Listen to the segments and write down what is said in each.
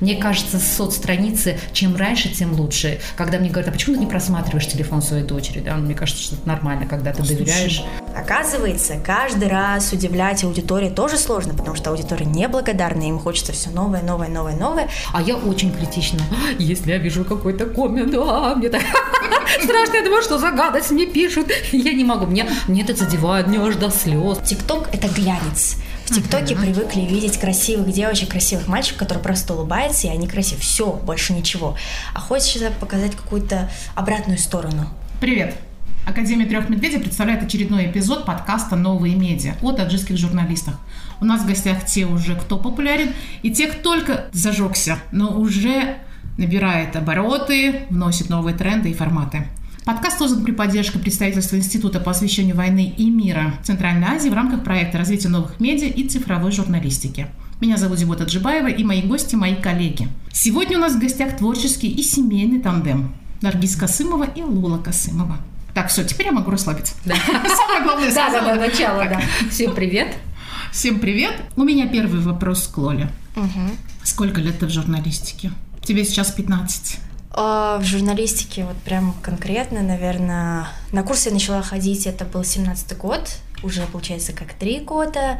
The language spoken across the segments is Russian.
Мне кажется, соцстраницы, чем раньше, тем лучше. Когда мне говорят, а почему ты не просматриваешь телефон своей дочери? Да? Мне кажется, что это нормально, когда ты доверяешь. Оказывается, каждый раз удивлять аудиторию тоже сложно, потому что аудитория неблагодарная, им хочется все новое, новое, новое, новое. А я очень критична. Если я вижу какой-то коммент, а, мне так страшно, я думаю, что за гадость мне пишут. Я не могу, мне, мне это задевает, мне аж до слез. Тикток – это глянец. В ТикТоке uh-huh. привыкли видеть красивых девочек, красивых мальчиков, которые просто улыбаются, и они красивы. Все, больше ничего. А хочется показать какую-то обратную сторону. Привет! Академия трех медведей представляет очередной эпизод подкаста «Новые медиа» о таджикских журналистах. У нас в гостях те уже, кто популярен, и те, кто только зажегся, но уже набирает обороты, вносит новые тренды и форматы. Подкаст создан при поддержке представительства Института по освещению войны и мира Центральной Азии в рамках проекта развития новых медиа и цифровой журналистики. Меня зовут Зибота Джибаева и мои гости – мои коллеги. Сегодня у нас в гостях творческий и семейный тандем – Наргиз Касымова и Лула Касымова. Так, все, теперь я могу расслабиться. Да. Самое главное Да, да, да, начало, да. Всем привет. Всем привет. У меня первый вопрос к Лоле. Сколько лет ты в журналистике? Тебе сейчас 15. А, в журналистике вот прям конкретно, наверное, на курсы я начала ходить, это был 17-й год, уже получается как три года,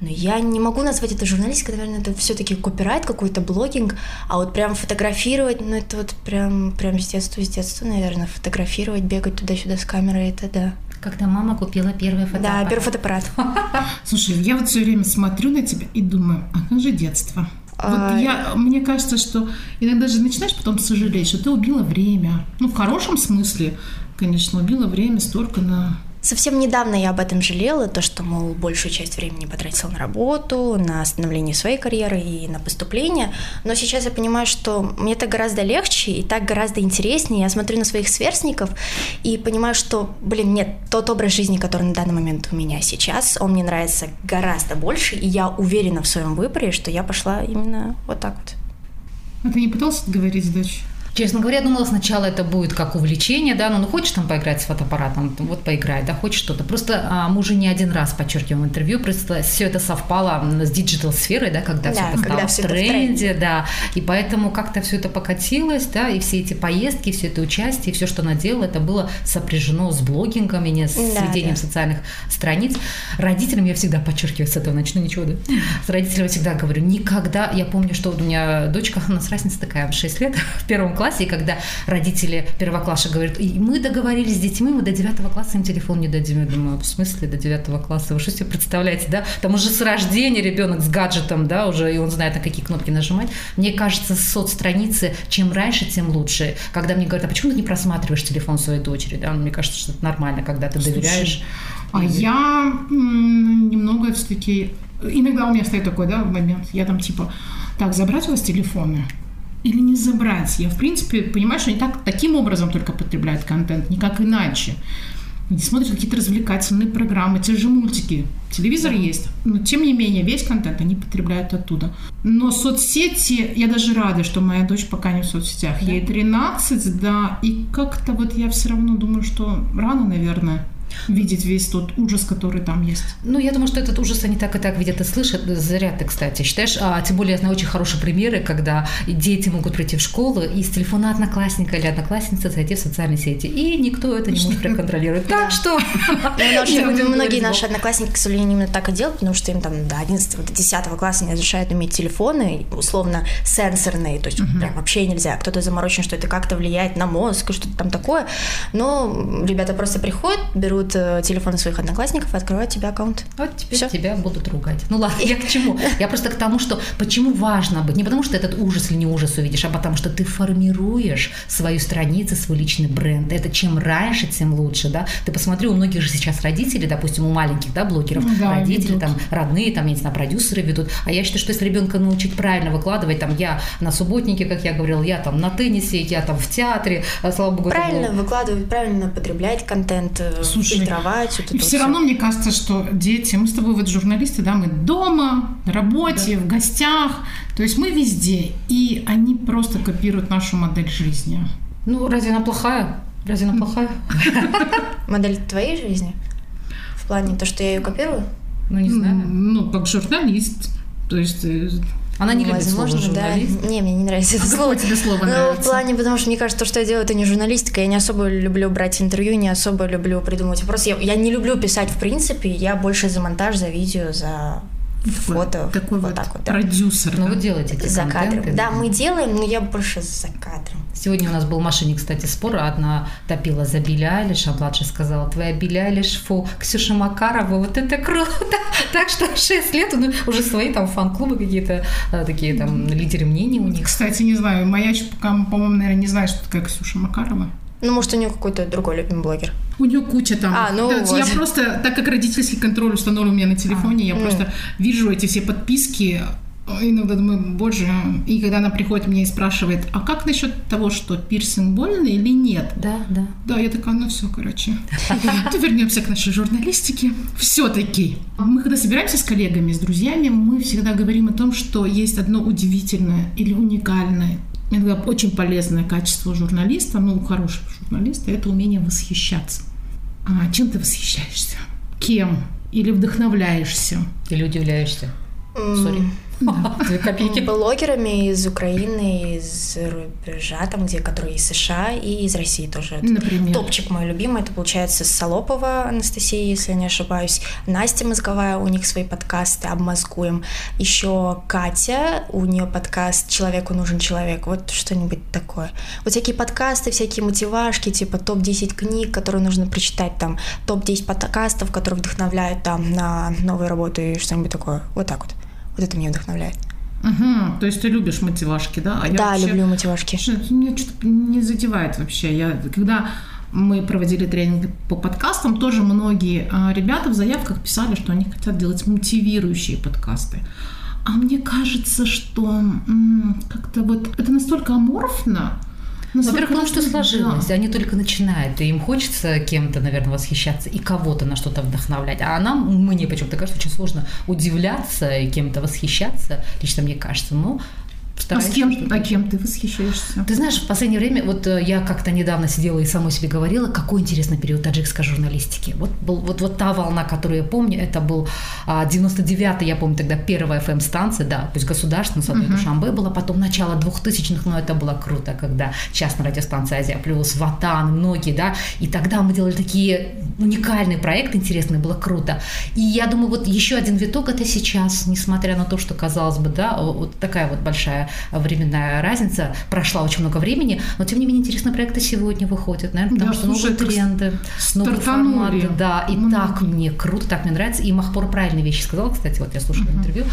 но я не могу назвать это журналистикой, наверное, это все-таки копирайт, какой-то блогинг, а вот прям фотографировать, ну это вот прям, прям с детства, с детства, наверное, фотографировать, бегать туда-сюда с камерой, это да. Когда мама купила первый фотоаппарат. Да, первый фотоаппарат. Слушай, я вот все время смотрю на тебя и думаю, а как же детство? Вот а... я, мне кажется, что иногда же начинаешь потом сожалеть, что ты убила время. Ну, в хорошем смысле, конечно, убила время столько на Совсем недавно я об этом жалела, то, что, мол, большую часть времени потратила на работу, на становление своей карьеры и на поступление. Но сейчас я понимаю, что мне это гораздо легче и так гораздо интереснее. Я смотрю на своих сверстников и понимаю, что, блин, нет, тот образ жизни, который на данный момент у меня сейчас, он мне нравится гораздо больше, и я уверена в своем выборе, что я пошла именно вот так вот. А ты не пытался говорить с дочь? Честно говоря, я думала сначала это будет как увлечение, да, ну, ну хочешь там поиграть с фотоаппаратом, вот поиграй, да, хочешь что-то. Просто а, мы уже не один раз подчеркиваем в интервью, просто все это совпало с digital сферой, да, когда да, все это когда стало в тренде, тренде, да, и поэтому как-то все это покатилось, да, и все эти поездки, все это участие, все, что она делала, это было сопряжено с блогингом, и не с да, ведением да. социальных страниц. Родителям я всегда подчеркиваю с этого, начну ничего, да, с родителями всегда говорю, никогда, я помню, что у меня дочка, у нас разница такая, 6 лет, в первом классе, классе, и когда родители первокласса говорят, мы договорились с детьми, мы до девятого класса им телефон не дадим. Я думаю, в смысле до девятого класса? Вы что себе представляете, да? Там уже с рождения ребенок с гаджетом, да, уже, и он знает, на какие кнопки нажимать. Мне кажется, соцстраницы, чем раньше, тем лучше. Когда мне говорят, а почему ты не просматриваешь телефон своей дочери, да? Мне кажется, что это нормально, когда ты доверяешь. а я немного все-таки... Иногда у меня стоит такой, да, момент, я там типа, так, забрать у вас телефоны, или не забрать. Я, в принципе, понимаю, что они так, таким образом только потребляют контент, никак иначе. Они смотрят какие-то развлекательные программы, те же мультики. Телевизор да. есть, но тем не менее весь контент они потребляют оттуда. Но соцсети, я даже рада, что моя дочь пока не в соцсетях. Да. Ей 13, да, и как-то вот я все равно думаю, что рано, наверное видеть весь тот ужас, который там есть. Ну, я думаю, что этот ужас они так и так видят и слышат. Зря ты, кстати, считаешь. А, тем более, я знаю очень хорошие примеры, когда дети могут прийти в школу и с телефона одноклассника или одноклассницы зайти в социальные сети. И никто это не может проконтролировать. Так что... Многие наши одноклассники, к сожалению, именно так и делают, потому что им там до 11 до 10 класса не разрешают иметь телефоны, условно сенсорные, то есть прям вообще нельзя. Кто-то заморочен, что это как-то влияет на мозг, что-то там такое. Но ребята просто приходят, берут берут э, телефоны своих одноклассников и открывают тебе аккаунт. Вот теперь Всё. тебя будут ругать. Ну ладно, я к чему? Я просто к тому, что почему важно быть. Не потому, что этот ужас или не ужас увидишь, а потому, что ты формируешь свою страницу, свой личный бренд. Это чем раньше, тем лучше, да. Ты посмотри, у многих же сейчас родители, допустим, у маленьких, да, блогеров, ну да, родители, ведут. там, родные, там, я не знаю, продюсеры ведут. А я считаю, что если ребенка научить правильно выкладывать, там, я на субботнике, как я говорила, я там на теннисе, я там в театре, э, слава богу. Правильно выкладывать, правильно потреблять контент. Э, Слушай, фильтровать. Вот и все, все равно мне кажется, что дети, мы с тобой вот журналисты, да, мы дома, на работе, да. в гостях, то есть мы везде, и они просто копируют нашу модель жизни. Ну, разве она плохая? Разве она плохая? Модель твоей жизни? В плане то, что я ее копирую? Ну, не знаю. Ну, как журналист. То есть э, Она не любит Возможно, слово да. журналист. Не, мне не нравится это А слово. тебе слово Ну, в нравится? плане, потому что мне кажется, то, что я делаю, это не журналистика. Я не особо люблю брать интервью, не особо люблю придумывать вопросы. Я, я не люблю писать в принципе, я больше за монтаж, за видео, за фото. Такой вот вот так вот, да. продюсер. Ну, да? вы делаете эти За кадром. контенты. Да, мы делаем, но я больше за кадром. Сегодня у нас был в машине, кстати, спор. Одна топила за Билли Айлиш, а младшая сказала, твоя Билли Айлиш, фу, Ксюша Макарова, вот это круто. Так что 6 лет, ну, уже свои там фан-клубы какие-то, э, такие там лидеры мнений у них. Кстати, не знаю, моя, по-моему, наверное, не знает, что такая Ксюша Макарова. Ну, может, у нее какой-то другой любимый блогер. У нее куча там. А, ну Да, вот. Я просто, так как родительский контроль установлен у меня на телефоне, я ну. просто вижу эти все подписки, иногда думаю, боже, и когда она приходит мне и спрашивает, а как насчет того, что пирсинг больно или нет? Да, да. Да, я такая, ну все, короче. То вернемся к нашей журналистике. Все-таки. Мы когда собираемся с коллегами, с друзьями, мы всегда говорим о том, что есть одно удивительное или уникальное, иногда очень полезное качество журналиста, ну, хорошего журналиста, это умение восхищаться. А чем ты восхищаешься? Кем? Или вдохновляешься? Или удивляешься. Сори. Две копейки. Блогерами из Украины, из рубежа, там, где, которые из США и из России тоже. Например. Топчик мой любимый, это получается Солопова Анастасия, если я не ошибаюсь. Настя Мозговая, у них свои подкасты «Обмозгуем». Еще Катя, у нее подкаст «Человеку нужен человек». Вот что-нибудь такое. Вот всякие подкасты, всякие мотивашки, типа топ-10 книг, которые нужно прочитать, там, топ-10 подкастов, которые вдохновляют там на новую работу и что-нибудь такое. Вот так вот. Вот это меня вдохновляет. Угу, то есть ты любишь мотивашки, да? А я да, вообще- люблю мотивашки. Это меня что-то не задевает вообще. Я, когда мы проводили тренинги по подкастам, тоже многие а, ребята в заявках писали, что они хотят делать мотивирующие подкасты. А мне кажется, что как-то вот это настолько аморфно. Настолько Во-первых, потому что сложилось. да. Они только начинают, и им хочется кем-то, наверное, восхищаться и кого-то на что-то вдохновлять. А нам, мне почему-то кажется, очень сложно удивляться и кем-то восхищаться, лично мне кажется. Но А с кем, а кем ты восхищаешься? Ты знаешь, в последнее время, вот э, я как-то недавно сидела и самой себе говорила, какой интересный период таджикской журналистики. Вот, был, вот, вот та волна, которую я помню, это был а, 99-й, я помню тогда первая FM-станция, да, пусть государственная, с одной Душанбе была, потом начало 2000-х, но это было круто, когда частная радиостанция Азия Плюс, Ватан, многие, да, и тогда мы делали такие уникальные проекты, интересные, было круто. И я думаю, вот еще один виток это сейчас, несмотря на то, что, казалось бы, да, вот такая вот большая временная разница, прошло очень много времени, но тем не менее интересные проекты сегодня выходят, наверное, потому Да, что слушай, новые тренды, новые форматы, да, и Многие. так мне круто, так мне нравится. И Махпура правильные вещи сказала, кстати, вот я слушала интервью,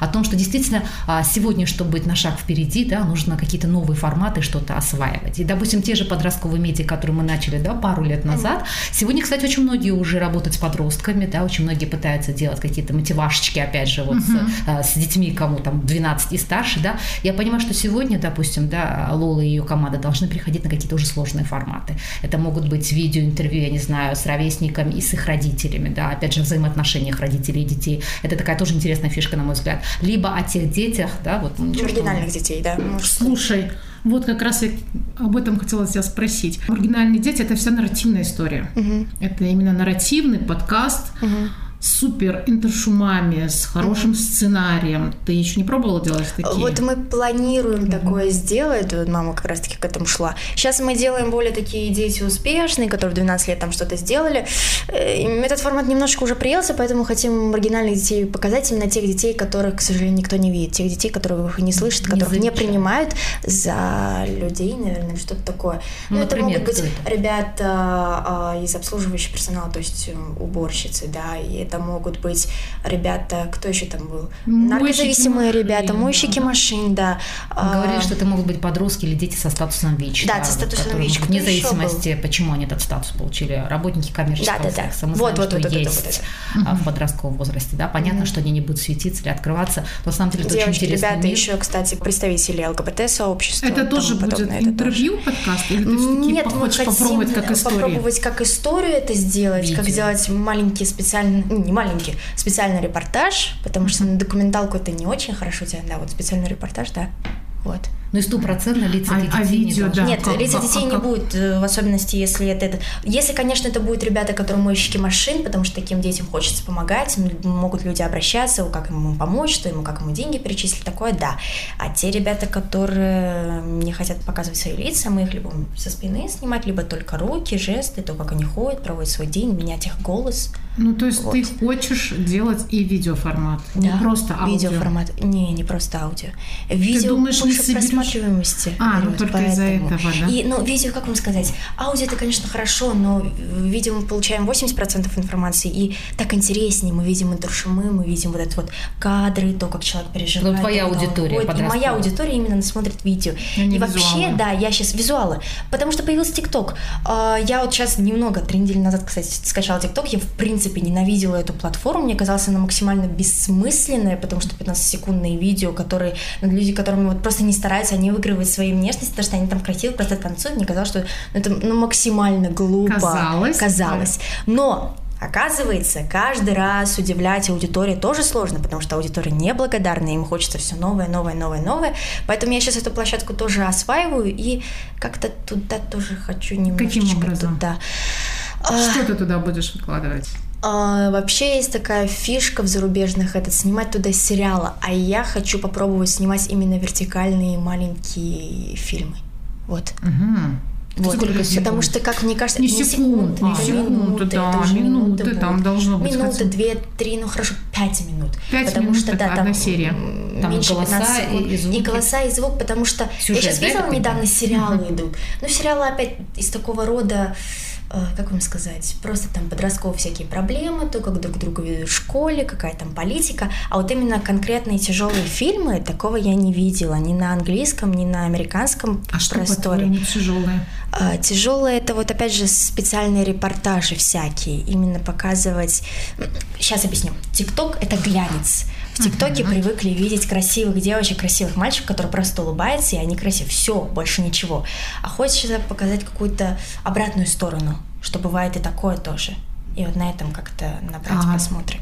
о том, что действительно а, сегодня, чтобы быть на шаг впереди, да, нужно какие-то новые форматы, что-то осваивать. И, допустим, те же подростковые медиа, которые мы начали, да, пару лет назад, сегодня, кстати, очень многие уже работают с подростками, да, очень многие пытаются делать какие-то мотивашечки, опять же, вот с, а, с детьми, кому там 12 и старше, да. Я понимаю, что сегодня, допустим, да, Лола и ее команда должны приходить на какие-то уже сложные форматы. Это могут быть видеоинтервью, я не знаю, с ровесниками и с их родителями, да, опять же, взаимоотношениях родителей и детей. Это такая тоже интересная фишка, на мой взгляд. Либо о тех детях, да, вот. ну, Маргинальных детей, да. Слушай, вот как раз я об этом хотела тебя спросить. Оригинальные дети это вся нарративная история. Это именно нарративный подкаст с супер интершумами, с хорошим сценарием. Ты еще не пробовала делать такие? Вот мы планируем такое сделать, вот мама как раз-таки к этому шла. Сейчас мы делаем более такие дети успешные, которые в 12 лет там что-то сделали. Э, Этот формат немножечко уже приелся, поэтому хотим маргинальных детей показать, именно тех детей, которых, к сожалению, никто не видит, тех детей, которых не слышат, Не которых не замечают. принимают за людей, наверное, что-то такое. Ну, Ну, это например, могут быть это? ребята а, из обслуживающего персонала, то есть уборщицы, да, и это могут быть ребята, кто еще там был? Наркозависимые ребята, да. мойщики машин, да. Мы говорили, А, что это могут быть подростки или дети со статусом ВИЧ. Да, со вот, статусом ВИЧ. Вне зависимости, почему они этот статус получили. Работники коммерческого Да, да, да. секса. Мы Вот, знаем, вот, что вот это, вот есть это. а, в подростковом возрасте. Да? Понятно, что они не будут светиться или открываться. Но на самом деле это очень Девочки, интересный ребята, мир. еще, кстати, представители ЛГБТ-сообщества. Это тоже будет это тоже. интервью подкаст? Или ты все-таки Нет, мы хотим попробовать как историю? попробовать как историю это сделать, как Видео. сделать маленький специальный, ну, не маленький, специальный репортаж, потому что на документалку это не очень хорошо тянет, да, вот специальный репортаж, да. Вот. Ну и стопроцентно лица А- детей а не видео, должны. да. Нет, как- лица а- детей а не как? будет, э, в особенности, если это, это... Если, конечно, это будут ребята, которые мойщики машин, потому что таким детям хочется помогать, могут люди обращаться, как ему помочь, что ему, как ему деньги перечислить, такое, да. А те ребята, которые не хотят показывать свои лица, мы их либо со спины снимать, либо только руки, жесты, то, как они ходят, проводят свой день, менять их голос. Ну, то есть Вот. ты хочешь делать и видеоформат, не Да, просто аудио. Видеоформат. Не, не просто аудио. Видео думаешь, не больше соберешь? просматриваемости. А, ну только из-за этого, да? И, ну, видео, как вам сказать, аудио это, конечно, хорошо, но видео мы получаем 80% информации, и так интереснее, мы видим интершумы, мы видим вот это вот кадры, то, как человек переживает. Ну, твоя аудитория ходит. И моя аудитория именно смотрит видео. Они и вообще, визуалы. да, я сейчас визуалы, потому что появился ТикТок. А, Я вот сейчас немного, три недели назад, кстати, скачала ТикТок, я в принципе ненавидела эту платформу, мне казалось, она максимально бессмысленная, потому что 15-секундные видео, которые, ну, люди, которыми вот просто не стараются, они выигрывают своей внешности, потому что они там красиво просто танцуют, мне казалось, что это ну, максимально глупо. Казалось. Казалось. Но Оказывается, каждый раз удивлять аудиторию тоже сложно, потому что аудитория неблагодарная, им хочется все новое, новое, новое, новое. Поэтому я сейчас эту площадку тоже осваиваю и как-то туда тоже хочу немножечко Каким образом? туда. Что ты туда будешь выкладывать? а, вообще есть такая фишка в зарубежных, это снимать туда сериалы, а я хочу попробовать снимать именно вертикальные маленькие фильмы. Вот. Мгм. Вот. сколько Потому секунд? что, как мне кажется, Не это секунд, секунды, не это секунды, минуты, да, минуты будут. там должно быть Минуты, хотя две, три, ну хорошо, пять минут. Пять потому минут что, да, одна там серия. Там меньше голоса 15 секунд. и- и звуки. голоса, и звук, потому что Сюжет, я сейчас видела недавно сериалы идут. Ну, сериалы опять из такого рода э, как вам сказать, просто там подростковые всякие проблемы, то, как друг друга ведут в школе, какая там политика, а вот именно конкретные тяжелые фильмы, такого я не видела ни на английском, ни на американском А просторе. тяжелое? А, Тяжелое это вот опять же специальные репортажи всякие, именно показывать. Сейчас объясню. ТикТок это глянец. В ТикТоке привыкли видеть красивых девочек, красивых мальчиков, которые просто улыбаются, и они красивы. Все, больше ничего. А хочется показать какую-то обратную сторону, что бывает и такое тоже. И вот на этом как-то набрать А, просмотры.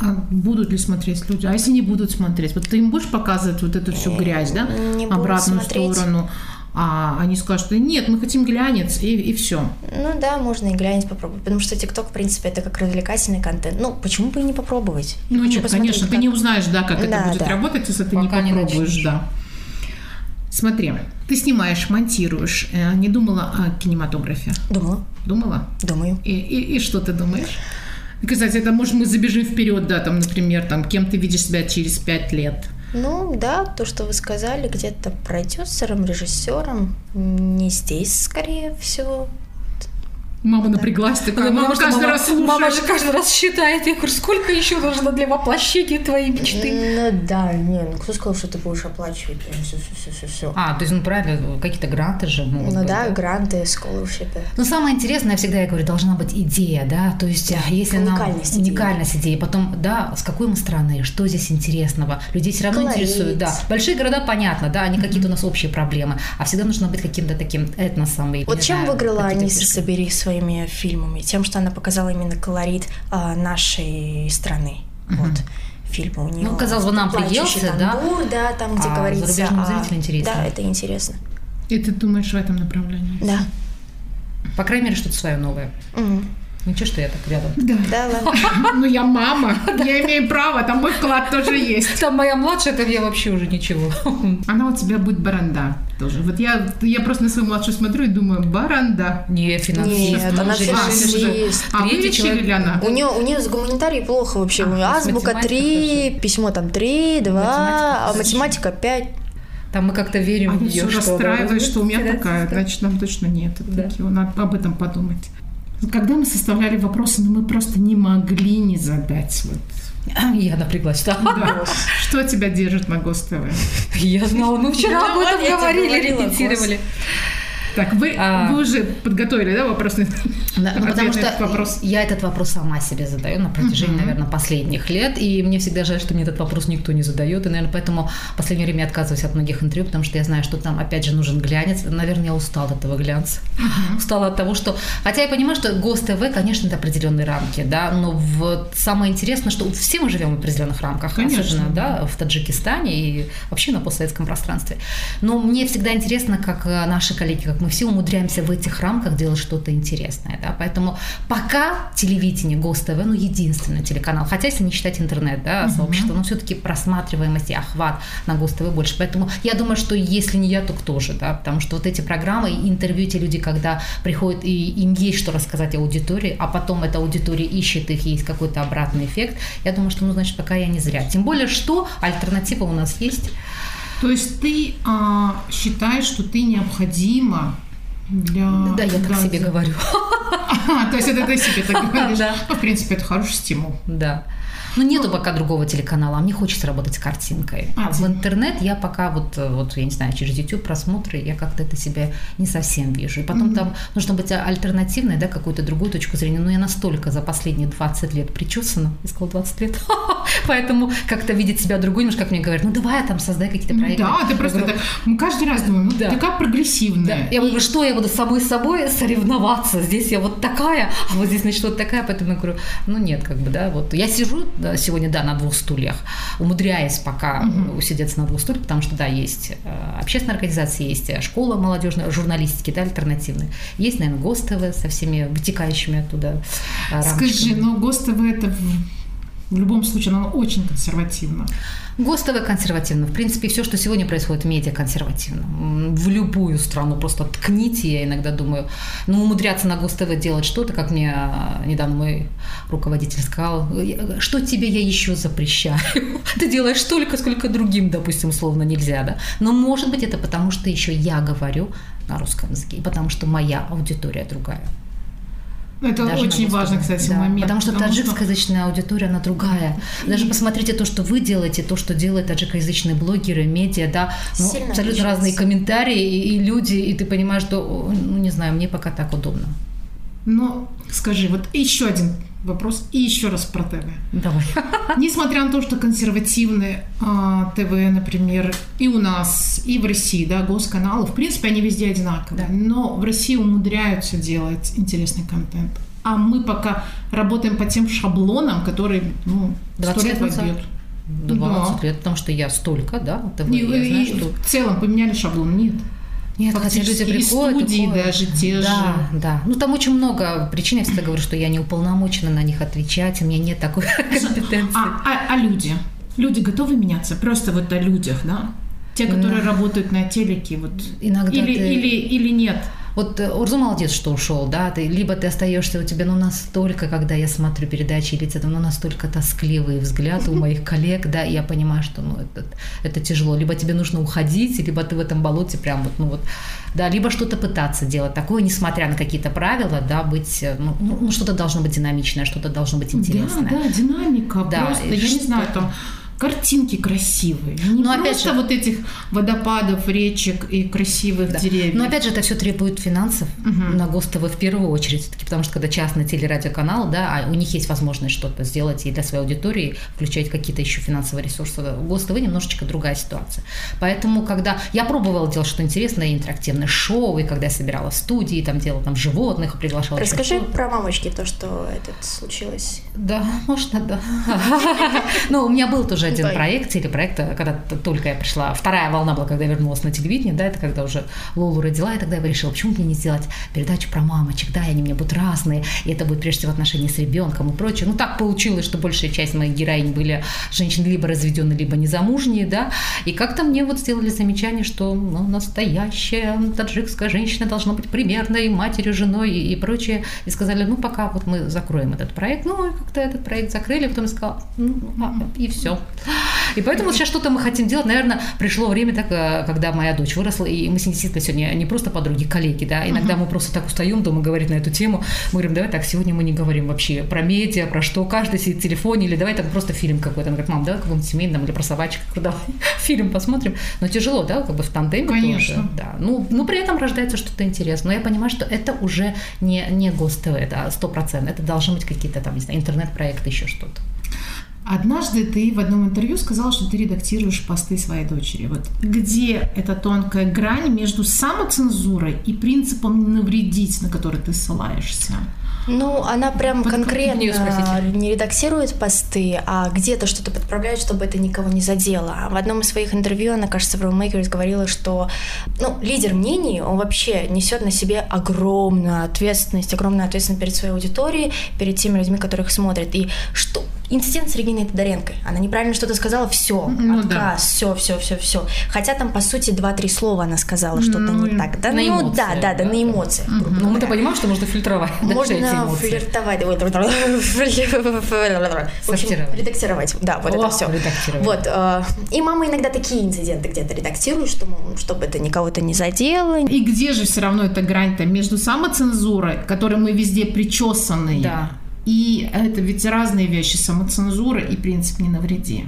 А будут ли смотреть люди? А если не будут смотреть? Вот ты им будешь показывать вот эту всю грязь, да? не Обратную смотреть. сторону. А они скажут, что нет, мы хотим глянец, и, и все. Ну да, можно и глянец попробовать, потому что ТикТок, в принципе, это как развлекательный контент. Ну, почему бы и не попробовать? Ну нет, конечно, ты как- не узнаешь, да, как это Да, будет да. работать, если ты Пока не не попробуешь, начнешь. да. Смотри, ты снимаешь, монтируешь. Э, Не думала о кинематографе? Думаю, Думала? думаю. И, и, и что ты думаешь? Кстати, это может мы забежим вперед, да, там, например, там, кем ты видишь себя через пять лет. Ну да, то, что вы сказали, где-то продюсером, режиссером, не здесь, скорее всего. Мама напряглась, такая, Мама, мама каждый мама- раз слушает. мама же каждый раз считает. Я говорю, сколько еще нужно для воплощения твоей мечты? Ну да, не, ну кто сказал, что ты будешь оплачивать прям все, все, все, все, все. А, то есть, ну правильно, какие-то гранты же могут Ну быть, да, гранты, сколовшипы. Но самое интересное, я всегда я говорю, должна быть идея, да, то есть а, если нам- уникальность идеи. уникальность идеи, потом, да, с какой мы страны, что здесь интересного, людей все равно Колорит. интересует, да, большие города, понятно, да, они какие-то у нас общие проблемы, а всегда нужно быть каким-то таким этносом. и, Вот чем знаю, выиграла Аниса фишки. Сабери своими фильмами? Тем, что она показала именно колорит а, нашей страны. Вот. Фильмы у нее. Ну, казалось бы, нам «Плачущий приелся, да, тамбур», да, там, где а говорится. зарубежным о- зрителям интересно. Да, это интересно. И ты думаешь в этом направлении? Да. По крайней мере, что-то свое новое. Мгм. Ничего, что я так рядом. Да. Да, ладно. Ну, я мама, я имею право, там мой вклад тоже есть. Там моя младшая, там я вообще уже ничего. Она у тебя будет баранда тоже. Вот я, я просто на свою младшую смотрю и думаю, баранда. Не, финансист. Нет, она решили, что А вылечили ли она? У нее, у нее с гуманитарией плохо вообще. А, с азбука математикой 3, письмо там 3, 2, а Математика математика 5. Там мы как-то верим А в я нее, все расстраиваюсь, что у меня такая, значит, нам точно нет. Да. Надо об этом подумать. Когда мы составляли вопросы, но мы просто не могли не задать. Вот. Я напряглась. да. Да. Что тебя держит на ГОС-ТВ? Я знала, мы вчера об Ну, этом говорили, репетировали. Так, вы, а, вы уже подготовили, да, вопрос? Да, ну, потому что вопрос. я этот вопрос сама себе задаю на протяжении, uh-huh. наверное, последних лет, и мне всегда жаль, что мне этот вопрос никто не задает, и, наверное, поэтому в последнее время я отказываюсь от многих интервью, потому что я знаю, что там, опять же, нужен глянец. Наверное, я устала от этого глянца. Uh-huh. Устала от того, что... Хотя я понимаю, что ГОСТВ, конечно, это определенные рамки, да, но вот самое интересное, что все мы живем в определенных рамках, конечно. особенно, да, в Таджикистане и вообще на постсоветском пространстве. Но мне всегда интересно, как э, наши коллеги, как мы все умудряемся в этих рамках делать что-то интересное, да, поэтому пока телевидение, ГОСТВ, ну, единственный телеканал, хотя если не считать интернет, да, сообщество, но все-таки просматриваемость и охват на ГОСТВ больше, поэтому я думаю, что если не я, то кто же, да, потому что вот эти программы, интервью, эти люди, когда приходят и им есть что рассказать аудитории, а потом эта аудитория ищет их, есть какой-то обратный эффект, я думаю, что, ну, значит, пока я не зря. Тем более, что альтернатива у нас есть. То есть ты а, считаешь, что ты необходима для... Да, я так себе говорю. то есть это ты себе так говоришь? Да. Ну, в принципе, это хороший стимул. Да. Ну, нету ну, пока другого телеканала, а мне хочется работать с картинкой. А, а в интернет я пока вот, вот, я не знаю, через YouTube просмотры, я как-то это себе не совсем вижу. И потом mm-hmm. там нужно быть альтернативной, да, какую-то другую точку зрения. Но я настолько за последние 20 лет причесана, я сказала 20 лет, поэтому как-то видеть себя другой, немножко, как мне говорят, ну, давай там создай какие-то проекты. Да, ты просто так, мы каждый раз думаем, ну, да. ты как прогрессивная. Я говорю, что я буду с самой собой соревноваться, здесь я вот такая, а вот здесь, значит, вот такая, поэтому я говорю, ну, нет, как бы, да, вот я сижу, сегодня, да, на двух стульях, умудряясь пока угу. усидеться на двух стульях, потому что, да, есть э, общественная организация, есть школа молодежная, журналистики, да, альтернативная. Есть, наверное, ГОСТВ со всеми вытекающими оттуда э, рамками. Скажи, но ГОСТВ это в любом случае оно очень консервативно. ГОСТовое консервативно. В принципе, все, что сегодня происходит в медиа, консервативно. В любую страну просто ткните, я иногда думаю. Ну, умудряться на ГОСТВ делать что-то, как мне а, недавно мой руководитель сказал, что тебе я еще запрещаю? Ты делаешь столько, сколько другим, допустим, условно нельзя, да? Но, может быть, это потому, что еще я говорю на русском языке, и потому что моя аудитория другая. Это Даже очень важный, кстати, да. момент. Потому что потому таджикскоязычная что... аудитория, она другая. Даже посмотрите то, что вы делаете, то, что делают таджикоязычные блогеры, медиа, да, ну, абсолютно отличается. разные комментарии и, и люди, и ты понимаешь, что, ну, не знаю, мне пока так удобно. Ну, скажи, вот еще один вопрос и еще раз про ТВ. Давай. Несмотря на то, что консервативные а, ТВ, например, и у нас, и в России, да, госканалы, в принципе, они везде одинаковые, да. но в России умудряются делать интересный контент. А мы пока работаем по тем шаблонам, которые, ну, 20 лет вобьет. 20 да. лет, потому что я столько, да, ТВ, и, я знаю, и что... в целом поменяли шаблон, нет. Нет, хотя люди приходят, студии приходят. даже те да, же. Да, Ну, там очень много причин. Я всегда говорю, что я не уполномочена на них отвечать, у меня нет такой компетенции. А, а, а люди? Люди готовы меняться? Просто вот о людях, да? Те, которые да. работают на телеке, вот. Иногда или, ты... или, или нет? Вот э, Урзу молодец, что ушел, да, ты, либо ты остаешься, у тебя, ну, настолько, когда я смотрю передачи или это, ну, настолько тоскливый взгляд у моих коллег, да, и я понимаю, что, ну, это, это тяжело. Либо тебе нужно уходить, либо ты в этом болоте прям вот, ну, вот, да, либо что-то пытаться делать такое, несмотря на какие-то правила, да, быть, э, ну, ну, ну что-то должно быть динамичное, что-то должно быть интересное. Да, да, динамика, да, просто, я не знаю, там, картинки красивые. Не Но просто опять же, вот этих водопадов, речек и красивых да. деревьев. Но опять же, это все требует финансов угу. на ГОСТВ в первую очередь, потому что когда частный телерадиоканал, да, а у них есть возможность что-то сделать и для своей аудитории, включать какие-то еще финансовые ресурсы. У ГОСТВ немножечко другая ситуация. Поэтому, когда я пробовала делать что-то интересное, интерактивное шоу, и когда я собирала студии, там делала там животных, приглашала. Расскажи про мамочки, то, что это случилось. Да, можно, да. Ну, у меня был тоже один Ой. проект, телепроект, когда только я пришла. Вторая волна была, когда я вернулась на телевидение, да, это когда уже Лолу родила, и тогда я решила, почему мне не сделать передачу про мамочек, да, они мне будут разные, и это будет прежде всего отношения с ребенком и прочее. Ну, так получилось, что большая часть моих героинь были женщины либо разведенные, либо незамужние, да, и как-то мне вот сделали замечание, что ну, настоящая таджикская женщина должна быть примерной матерью, женой и, и прочее, и сказали, ну, пока вот мы закроем этот проект, ну, и как-то этот проект закрыли, потом я сказала, ну, а, и все. И поэтому сейчас что-то мы хотим делать. Наверное, пришло время, так, э, когда моя дочь выросла, и мы с ней действительно сегодня не просто подруги, коллеги, да, иногда мы просто так устаем дома говорить на эту тему. Мы говорим, давай так, сегодня мы не говорим вообще про медиа, про что, каждый сидит в телефоне, или давай так просто фильм какой-то. Она говорит, мам, давай какой-нибудь семейный, или про собачек, давай фильм посмотрим. Но тяжело, да, как бы в тандеме Конечно. тоже. Да. Ну, ну, при этом рождается что-то интересное. Но я понимаю, что это уже не, не ГОСТВ, это сто процентов. Это должны быть какие-то там, не знаю, интернет-проекты, еще что-то. Однажды ты в одном интервью сказала, что ты редактируешь посты своей дочери. Вот где эта тонкая грань между самоцензурой и принципом не навредить, на который ты ссылаешься? Ну, она прям Вот конкретно не редактирует посты, а где-то что-то подправляет, чтобы это никого не задело. В одном из своих интервью она, кажется, в Roommakers говорила, что ну, лидер мнений, он вообще несет на себе огромную ответственность, огромную ответственность перед своей аудиторией, перед теми людьми, которых смотрят. И что инцидент с Региной Тодоренко. Она неправильно что-то сказала, все, Ну да. отказ, все, все, все, все. Хотя там, по сути, два-три слова она сказала что-то Ну, не так. Да, на ну эмоции, да, да, да, да. на эмоциях. грубо Но мы-то говоря. понимаем, что можно фильтровать. да, все эти эмоции. флиртовать. В общем, редактировать. Да, вот О, это все. Вот. э, И мама иногда такие инциденты где-то редактирует, что, мол, чтобы это никого-то не задело. И где же все равно эта грань-то между самоцензурой, которой мы везде причесанные, Да. и это ведь разные вещи, самоцензура и принцип не навреди.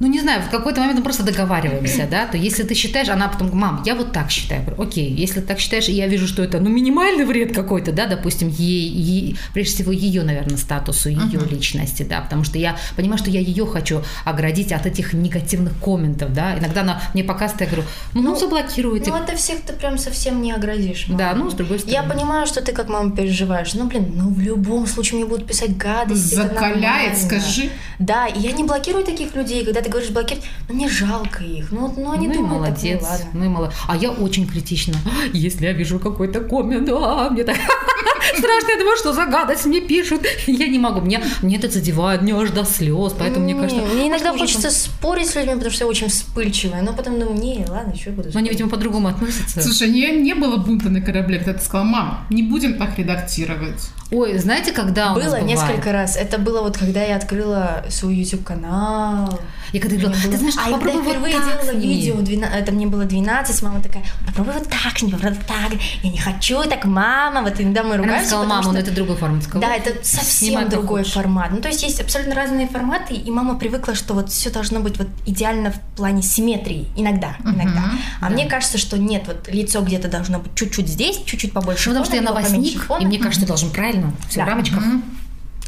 Ну, не знаю, в какой-то момент мы просто договариваемся, да, то если ты считаешь, она потом, мам, я вот так считаю. Я говорю, Окей, если так считаешь, и я вижу, что это, ну, минимальный вред какой-то, да, допустим, ей, ей- прежде всего, ее, наверное, статусу, ее личности, да, потому что я понимаю, что я ее хочу оградить от этих негативных комментов, да, иногда она мне показывает, я говорю, ну, ну заблокируйте. Ну, это всех ты прям совсем не оградишь. мама. Да, ну, с другой стороны. Я понимаю, что ты как мама переживаешь. Ну, блин, ну в любом случае мне будут писать гадости. Закаляет, скажи. Да, и я не блокирую таких людей. Когда ты говоришь блокировать, ну мне жалко их. Ну, ну они ну и думают так, молодец, ну, ладно. ну и молодец. А я очень критична. Если я вижу какой-то коммент, а, мне так страшно, я думаю, что за гадость мне пишут. Я не могу, мне, мне это задевает, мне аж до слез, поэтому мне Не, кажется... Мне иногда хочется спорить с людьми, потому что я очень вспыльчивая. Но потом думаю, не, ладно, я буду Но они, видимо, по-другому относятся. Слушай, не, не было бунта на корабле, когда ты сказала, мам, не будем так редактировать. Ой, знаете, когда у нас Было бывает? несколько раз. Это было вот, когда я открыла свой YouTube-канал. Я когда говорила, ты было- знаешь, а я попробуй вот впервые так делала видео, двена- это мне было 12, мама такая, попробуй вот так, не попробуй вот так, я не хочу, так, мама, вот иногда мы Она ругаемся, сказала, потому мама, ну что- это другой формат. Сказала, Да, это «Снимай, совсем другой хочешь». формат. Ну, то есть есть абсолютно разные форматы, и мама привыкла, что вот все должно быть вот идеально в плане симметрии. Иногда, иногда. А мне кажется, что нет, вот лицо где-то должно быть чуть-чуть здесь, чуть-чуть побольше. Ну, потому что я новостник, фона. и мне кажется, ты должен правильно, все в Да. рамочках.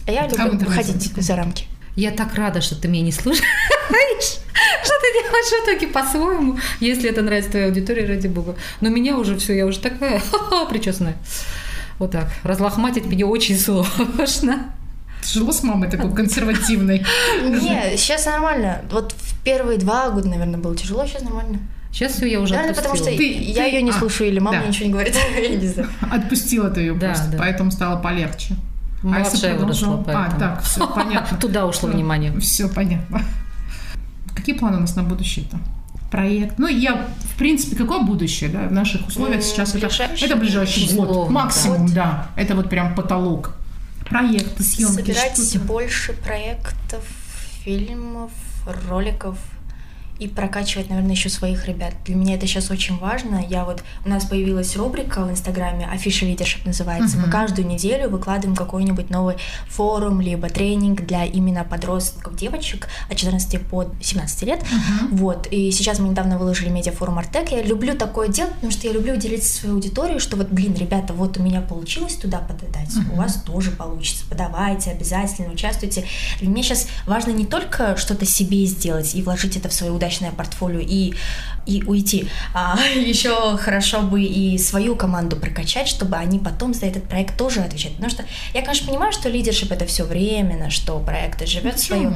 А я люблю выходить за рамки. Я так рада, что ты меня не слушаешь, что ты делаешь в итоге по-своему, если это нравится твоей аудитории, ради бога. Но меня уже все, я уже такая причесанная. Вот так. Разлохматить меня очень сложно. Тяжело с мамой такой консервативной. Не, сейчас нормально. Вот в первые два года, наверное, было тяжело, сейчас нормально. Сейчас все, я уже Наверное, потому что. Ты- я ты- ее не а, слушаю, или мама да. ничего не говорит. Я не знаю. Отпустила ты ее Да, просто, да. поэтому стало полегче. А если Младшая выросла, А, поэтому. так, все понятно. Туда ушло внимание. Все понятно. Какие планы у нас на будущее-то? Проект. Ну, я, в принципе, какое будущее, да, в наших условиях сейчас это, это ближайший год, Условно, максимум, да. Это вот прям потолок. Проекты, съемки, Собирать что-то. больше проектов, фильмов, роликов и прокачивать, наверное, еще своих ребят. Для меня это сейчас очень важно. Я вот у нас появилась рубрика в Инстаграме Official Leadership называется. Мы каждую неделю выкладываем какой-нибудь новый форум либо тренинг для именно подростков, девочек от 14 по 17 лет. Вот. И сейчас мы недавно выложили медиафорум Артек. Я люблю такое делать, потому что я люблю делиться своей аудиторией, что вот, блин, ребята, вот у меня получилось туда подать, у вас тоже получится. Подавайте, обязательно участвуйте. Для меня сейчас важно не только что-то себе сделать и вложить это в свое удачное портфолио и, и уйти, а еще хорошо бы и свою команду прокачать, чтобы они потом за этот проект тоже отвечать. Потому что я, конечно, понимаю, что лидершип это все временно, что проект живет свою.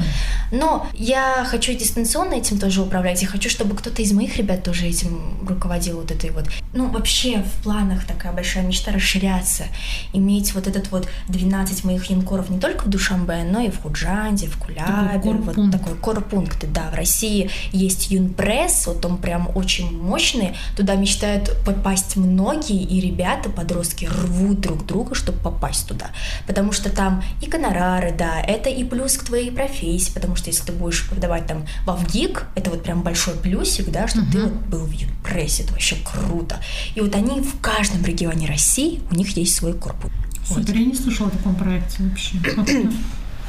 Но я хочу дистанционно этим тоже управлять, и хочу, чтобы кто-то из моих ребят тоже этим руководил вот этой вот. Ну, вообще в планах такая большая мечта расширяться, иметь вот этот вот 12 моих янкоров не только в Душамбе, но и в Худжанде, в Кулябе, вот корпункт. такой корпункт, да, в России есть юнпресс, вот он прям очень мощный, туда мечтают попасть многие, и ребята, подростки, рвут друг друга, чтобы попасть туда, потому что там и гонорары, да, это и плюс к твоей профессии, потому что если ты будешь продавать там в ВГИК, это вот прям большой плюсик, да, что uh-huh. ты вот был в юнпрессе, это вообще круто. И вот они в каждом регионе России, у них есть свой корпус. Супер, вот. я не слышала о таком проекте вообще.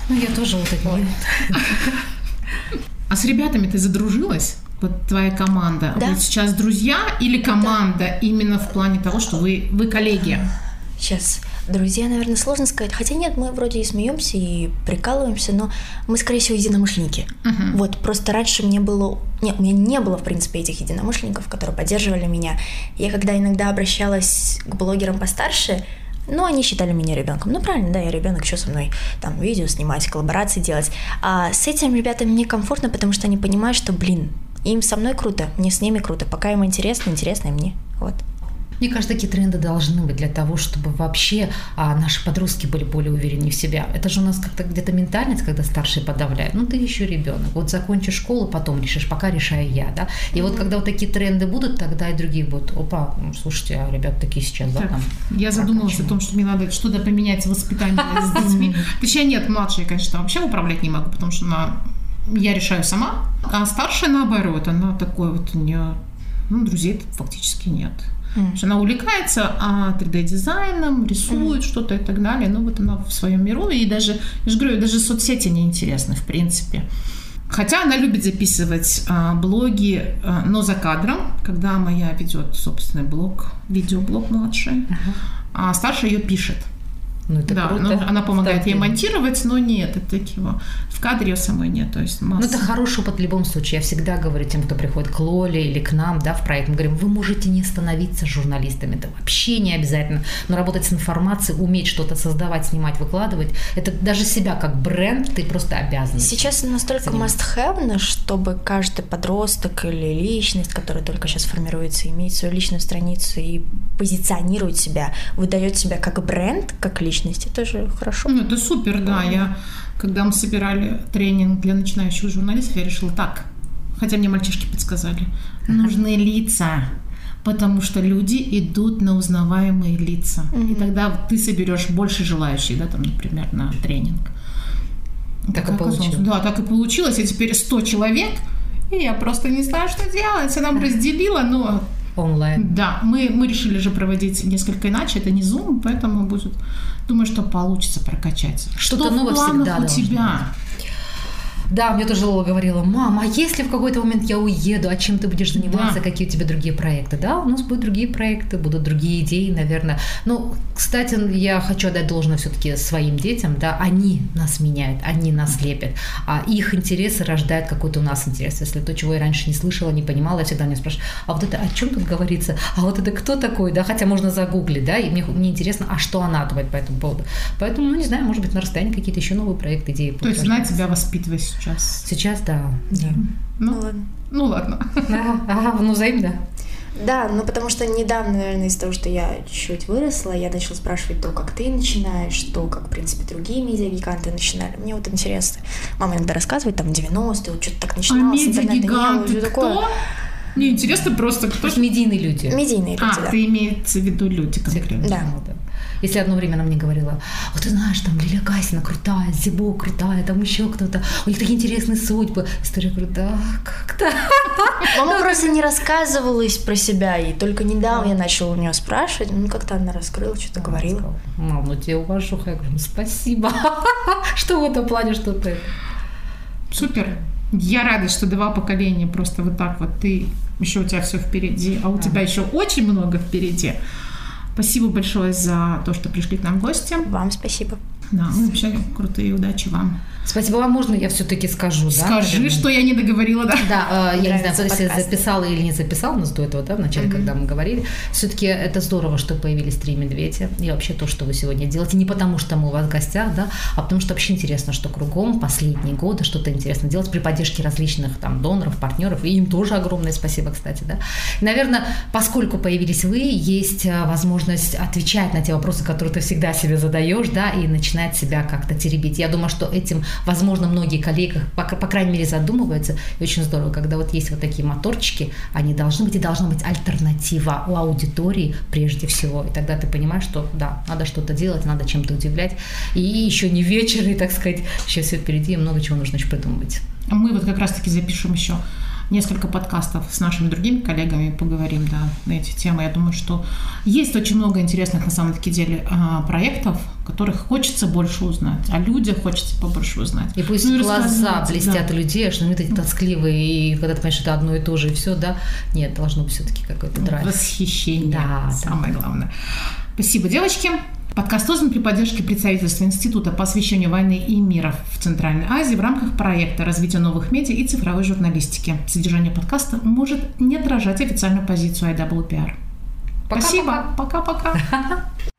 Ну, я тоже вот такой. А с ребятами ты задружилась? Вот твоя команда. Да. Вы сейчас друзья или команда да. именно в плане того, что вы, вы коллеги? Сейчас. Друзья, наверное, сложно сказать. Хотя нет, мы вроде и смеемся, и прикалываемся, но мы, скорее всего, единомышленники. Uh-huh. Вот, просто раньше мне было... Нет, у меня не было, в принципе, этих единомышленников, которые поддерживали меня. Я когда иногда обращалась к блогерам постарше, ну, они считали меня ребенком. Ну, правильно, да, я ребенок, еще со мной там видео снимать, коллаборации делать. А с этим ребятам мне комфортно, потому что они понимают, что, блин, им со мной круто, мне с ними круто. Пока им интересно, интересно и мне. Вот. Мне кажется, такие тренды должны быть для того, чтобы вообще а, наши подростки были более уверены в себя. Это же у нас как-то где-то ментальность, когда старшие подавляют. Ну, ты еще ребенок. Вот закончишь школу, потом решишь, пока решаю я, да. И mm-hmm. вот когда вот такие тренды будут, тогда и другие будут. Опа, ну, слушайте, а ребята такие сейчас, так, да, там. Я задумалась о том, что мне надо что-то поменять в воспитании с детьми. Точнее, нет, младшая, конечно, вообще управлять не могу, потому что она я решаю сама, а старшая наоборот, она такой вот у нее, ну, друзей фактически нет. Mm. Она увлекается а, 3D-дизайном, рисует mm. что-то и так далее. Ну, вот она в своем миру. И даже, я же говорю, даже соцсети не интересны, в принципе. Хотя она любит записывать а, блоги, а, но за кадром, когда моя ведет собственный блог, видеоблог младший, uh-huh. а старшая ее пишет. Ну, это да, круто. Ну, она помогает Ставки. ей монтировать, но нет, это такого. В кадре ее самой нет. То есть масса. Ну, это хороший опыт в любом случае. Я всегда говорю тем, кто приходит к Лоле или к нам, да, в проект, мы говорим, вы можете не становиться журналистами, это вообще не обязательно. Но работать с информацией, уметь что-то создавать, снимать, выкладывать, это даже себя как бренд ты просто обязан. Сейчас настолько must-have, чтобы каждый подросток или личность, которая только сейчас формируется, имеет свою личную страницу и позиционирует себя, выдает себя как бренд, как личность, личность. Это же хорошо. Ну, это супер, да. Я, когда мы собирали тренинг для начинающих журналистов, я решила так. Хотя мне мальчишки подсказали. Нужны лица потому что люди идут на узнаваемые лица. Mm-hmm. И тогда ты соберешь больше желающих, да, там, например, на тренинг. Так, так и получилось. Да, так и получилось. И теперь 100 человек, и я просто не знаю, что делать. Я нам разделила, но онлайн. Да, мы, мы решили же проводить несколько иначе, это не Zoom, поэтому будет, думаю, что получится прокачать. Что-то что новое всегда у тебя? Да, мне тоже Лола говорила, мама, а если в какой-то момент я уеду, а чем ты будешь заниматься, да. какие у тебя другие проекты? Да, у нас будут другие проекты, будут другие идеи, наверное. Ну, кстати, я хочу отдать должное все-таки своим детям, да, они нас меняют, они нас лепят, а их интересы рождают какой-то у нас интерес. Если то, чего я раньше не слышала, не понимала, я всегда меня спрашиваю, а вот это о чем тут говорится? А вот это кто такой? Да, хотя можно загуглить, да, и мне, мне интересно, а что она думает по этому поводу. Поэтому, ну, не знаю, может быть, на расстоянии какие-то еще новые проекты, идеи. То есть она тебя воспитывает сейчас? Сейчас, да. да. Ну, ну ладно. Ну ладно. Ага, ага, ну взаимно. Да, ну потому что недавно, наверное, из-за того, что я чуть выросла, я начала спрашивать то, как ты начинаешь, то, как, в принципе, другие медиагиганты начинали. Мне вот интересно. Мама иногда рассказывает, там, 90-е, вот что-то так начиналось, а медиагиганты не было, такое. Мне интересно просто, кто... Просто медийные люди. Медийные люди, а, да. ты имеется в виду люди конкретно. Да. Если одно время она мне говорила, вот ты знаешь, там Лилия Касина крутая, Зибо крутая, там еще кто-то, у них такие интересные судьбы. История говорю, да, как-то. Мама просто не рассказывалась про себя, и только недавно я начала у нее спрашивать, ну как-то она раскрыла, что-то говорила. Мам, ну тебе уважуха. Я говорю, ну спасибо, что в этом плане что-то. Супер. Я рада, что два поколения просто вот так вот ты еще у тебя все впереди, а у тебя еще очень много впереди. Спасибо большое за то, что пришли к нам в гости. Вам спасибо. Да, ну, вообще крутые удачи вам. Спасибо вам. Можно я все-таки скажу? Скажи, да, что я не договорила, да? Да, э, я не знаю, если записала или не записала, но до этого, да, в начале, mm-hmm. когда мы говорили. Все-таки это здорово, что появились три медведя. И вообще то, что вы сегодня делаете. Не потому, что мы у вас в гостях, да, а потому что вообще интересно, что кругом последние годы что-то интересно делать при поддержке различных там доноров, партнеров. И им тоже огромное спасибо, кстати, да. И, наверное, поскольку появились вы, есть э, возможность отвечать на те вопросы, которые ты всегда себе задаешь, да, и начинать начинает себя как-то теребить. Я думаю, что этим, возможно, многие коллеги, по, по крайней мере, задумываются. И очень здорово, когда вот есть вот такие моторчики, они должны быть, и должна быть альтернатива у аудитории прежде всего. И тогда ты понимаешь, что да, надо что-то делать, надо чем-то удивлять. И еще не вечер, и, так сказать, еще все впереди, и много чего нужно еще придумывать. Мы вот как раз-таки запишем еще несколько подкастов с нашими другими коллегами, поговорим да, на эти темы. Я думаю, что есть очень много интересных на самом деле а, проектов, которых хочется больше узнать, о людях хочется побольше узнать. И пусть ну, и глаза блестят да. людей, что они такие тоскливые, и когда ты понимаешь, это одно и то же, и все, да, нет, должно быть все-таки какой-то драйв. Восхищение, да, самое да. главное. Спасибо, девочки. Подкаст создан при поддержке представительства Института по освещению войны и мира в Центральной Азии в рамках проекта развития новых медиа и цифровой журналистики. Содержание подкаста может не отражать официальную позицию IWPR. Спасибо. Пока-пока.